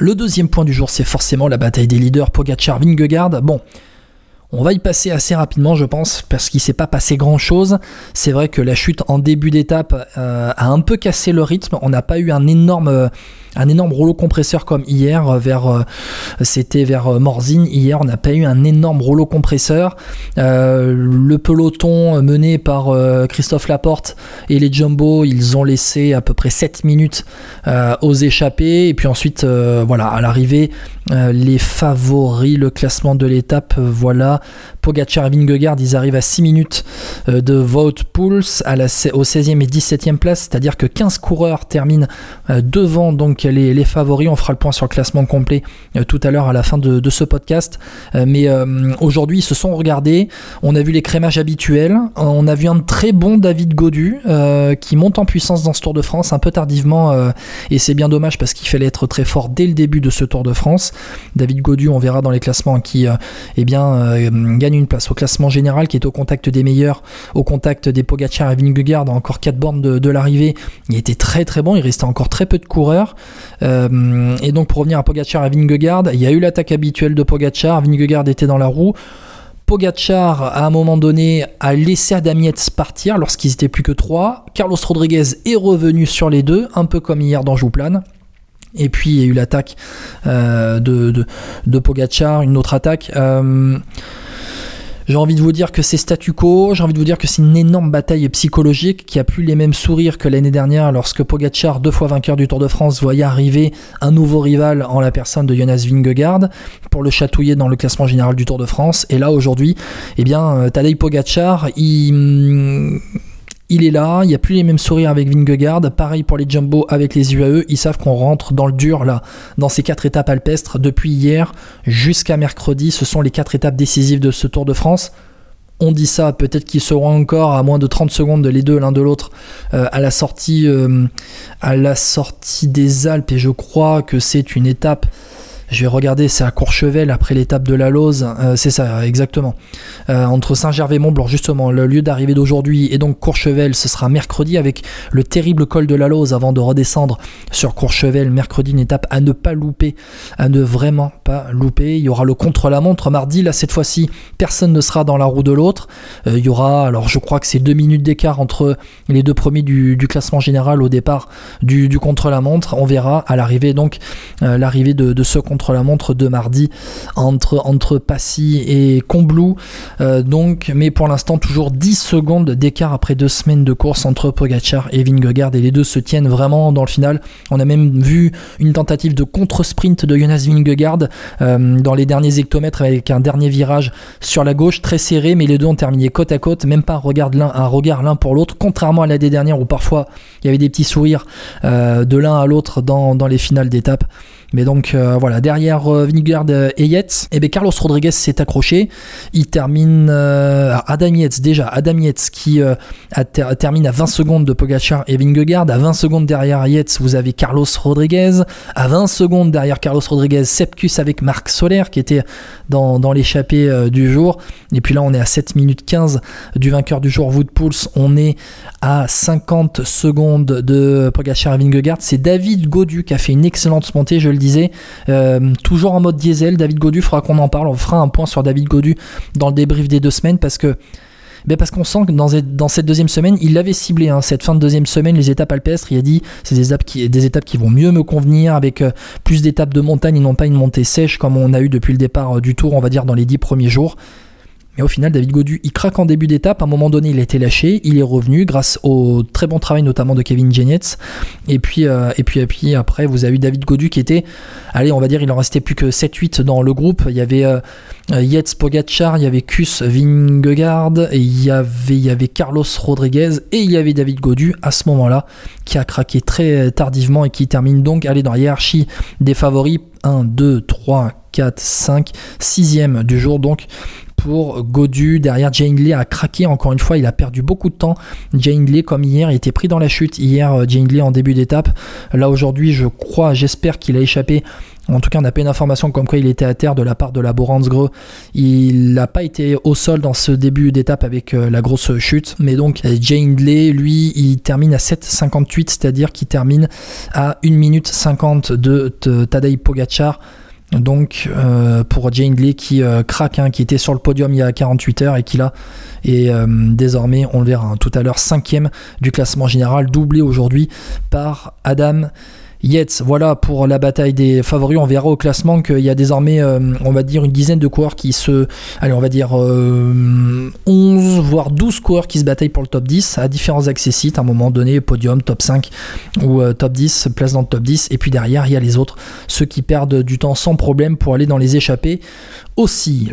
Le deuxième point du jour, c'est forcément la bataille des leaders Pogacar-Vingegaard. Bon, on va y passer assez rapidement, je pense, parce qu'il s'est pas passé grand-chose. C'est vrai que la chute en début d'étape euh, a un peu cassé le rythme. On n'a pas eu un énorme un énorme rouleau compresseur comme hier euh, euh, c'était vers euh, Morzine hier on n'a pas eu un énorme rouleau compresseur le peloton mené par Christophe Laporte et les Jumbo ils ont laissé à peu près 7 minutes aux échappés et puis ensuite voilà à l'arrivée les favoris le classement de l'étape voilà Pogacar et Vingegaard ils arrivent à 6 minutes de vote pulse à au 16e et 17e place c'est à dire que 15 coureurs terminent devant donc les, favoris. On fera le point sur le classement complet euh, tout à l'heure à la fin de, ce podcast. Euh, mais euh, aujourd'hui, ils se sont regardés. On a vu les crémages habituels. On a vu un très bon David Godu qui monte en puissance dans ce Tour de France un peu tardivement. et c'est bien dommage parce qu'il fallait être très fort dès le début de ce Tour de France. David Godu, on verra dans les classements, qui eh bien, gagne une place au classement général, qui est au contact des meilleurs, au contact des Pogacar et Vingegaard, encore 4 bornes de, l'arrivée. Il était très très bon. Il restait encore très peu de coureurs. Euh, et donc pour revenir à Pogachar et Vingegaard, il y a eu l'attaque habituelle de Pogachar, Vingegaard était dans la roue. Pogachar, à un moment donné, a laissé Adam partir lorsqu'ils étaient plus que trois. Carlos Rodriguez est revenu sur les deux, un peu comme hier dans Jouplane. Et puis il y a eu l'attaque euh, de, de, de, Pogachar, une autre attaque. Euh, j'ai envie de vous dire que c'est statu quo, j'ai envie de vous dire que c'est une énorme bataille psychologique qui a plus les mêmes sourires que l'année dernière lorsque Pogacar, deux fois vainqueur du Tour de France, voyait arriver un nouveau rival en la personne de Jonas Vingegaard pour le chatouiller dans le classement général du Tour de France. Et là aujourd'hui, eh bien, euh, Tadej Pogacar, il il est là, il n'y a plus les mêmes sourires avec Vingegaard, pareil pour les Jumbo avec les UAE, ils savent qu'on rentre dans le dur là, dans ces quatre étapes alpestres, depuis hier jusqu'à mercredi, ce sont les quatre étapes décisives de ce Tour de France. On dit ça, peut-être qu'ils seront encore à moins de 30 secondes les deux l'un de l'autre euh, euh, à la sortie des Alpes. Et je crois que c'est une étape je vais regarder, c'est à Courchevel après l'étape de la Lose, euh, c'est ça exactement. Euh, entre Saint-Gervais-Mont-Blanc justement, le lieu d'arrivée d'aujourd'hui et donc Courchevel, ce sera mercredi avec le terrible col de la Lose avant de redescendre sur Courchevel mercredi, une étape à ne pas louper, à ne vraiment pas louper. Il y aura le contre-la-montre mardi, là cette fois-ci, personne ne sera dans la roue de l'autre. Euh, il y aura, alors je crois que c'est deux minutes d'écart entre les deux premiers du, classement général au départ du, contre-la-montre. On verra à l'arrivée donc l'arrivée de, de ce contre la montre de mardi entre, entre Passy et Combloux. Euh, donc, mais pour l'instant, toujours 10 secondes d'écart après deux semaines de course entre Pogacar et Vingegaard et les deux se tiennent vraiment dans le final. On a même vu une tentative de contre-sprint de Jonas Vingegaard euh, dans les derniers hectomètres avec un dernier virage sur la gauche très serré, mais les deux ont terminé côte à côte, même pas un regard l'un, un regard l'un pour l'autre, contrairement à l'année dernière où parfois il y avait des petits sourires euh, de l'un à l'autre dans, dans les finales d'étape. Mais donc euh, voilà, derrière euh, Vingegaard et Yates, et eh bien Carlos Rodriguez s'est accroché. Il termine euh, Adam Yates déjà, Adam Yates qui termine à 20 secondes de Pogacar et Vingegaard. À 20 secondes derrière Yates, vous avez Carlos Rodriguez. À 20 secondes derrière Carlos Rodriguez, Sepkus avec Marc Soler qui était dans, l'échappée du jour. Et puis là, on est à 7 minutes 15 du vainqueur du jour, Wood. On est à 50 secondes de Pogacar et Vingegaard. C'est David Godu qui a fait une excellente montée, je le disais. Euh, toujours en mode diesel, David Godu, faudra qu'on en parle. On fera un point sur David Godu dans le débrief des deux semaines parce que ben parce qu'on sent que dans, cette deuxième semaine, il l'avait ciblé, hein, cette fin de deuxième semaine, les étapes alpestres, il a dit c'est des étapes, qui, des étapes qui vont mieux me convenir, avec euh, plus d'étapes de montagne et non pas une montée sèche comme on a eu depuis le départ euh, du tour, on va dire dans les dix premiers jours. Mais au final, David Godu, il craque en début d'étape. À un moment donné, il a été lâché. Il est revenu grâce au très bon travail, notamment de Kevin puis, euh, et puis, et puis après, vous avez eu David Godu qui était, allez, on va dire, il en restait plus que 7-8 dans le groupe. Il y avait euh, Yates Pogacar, il y avait Kus Vingegaard, il y avait, il y avait Carlos Rodriguez, et il y avait David Godu à ce moment-là, qui a craqué très tardivement et qui termine donc, allez, dans la hiérarchie des favoris. 1, 2, 3, 4, 5, 6 du jour donc pour Godu. Derrière, Jane Lee a craqué encore une fois. Il a perdu beaucoup de temps. Jane Lee, comme hier, il était pris dans la chute. Hier, Jane Lee en début d'étape. Là, aujourd'hui, je crois, j'espère qu'il a échappé en tout cas, on n'a pas une information comme quoi il était à terre de la part de la Boransgre. Il n'a pas été au sol dans ce début d'étape avec euh, la grosse chute. Mais donc, Jane Lee, lui, il termine à 7,58, c'est-à-dire qu'il termine à 1 minute 50 de Tadej Pogacar. Donc euh, pour Jane Lee qui euh, craque, hein, qui était sur le podium il y a 48 heures et qui là est désormais, on le verra hein, tout à l'heure, cinquième du classement général, doublé aujourd'hui par Adam Yates, voilà pour la bataille des favoris. On verra au classement qu'il y a désormais, euh, on va dire, une dizaine de coureurs qui se. Allez, on va dire 11, euh, voire 12 coureurs qui se bataillent pour le top 10 à différents accessites. À un moment donné, podium, top 5 ou euh, top 10, place dans le top 10. Et puis derrière, il y a les autres, ceux qui perdent du temps sans problème pour aller dans les échappées aussi.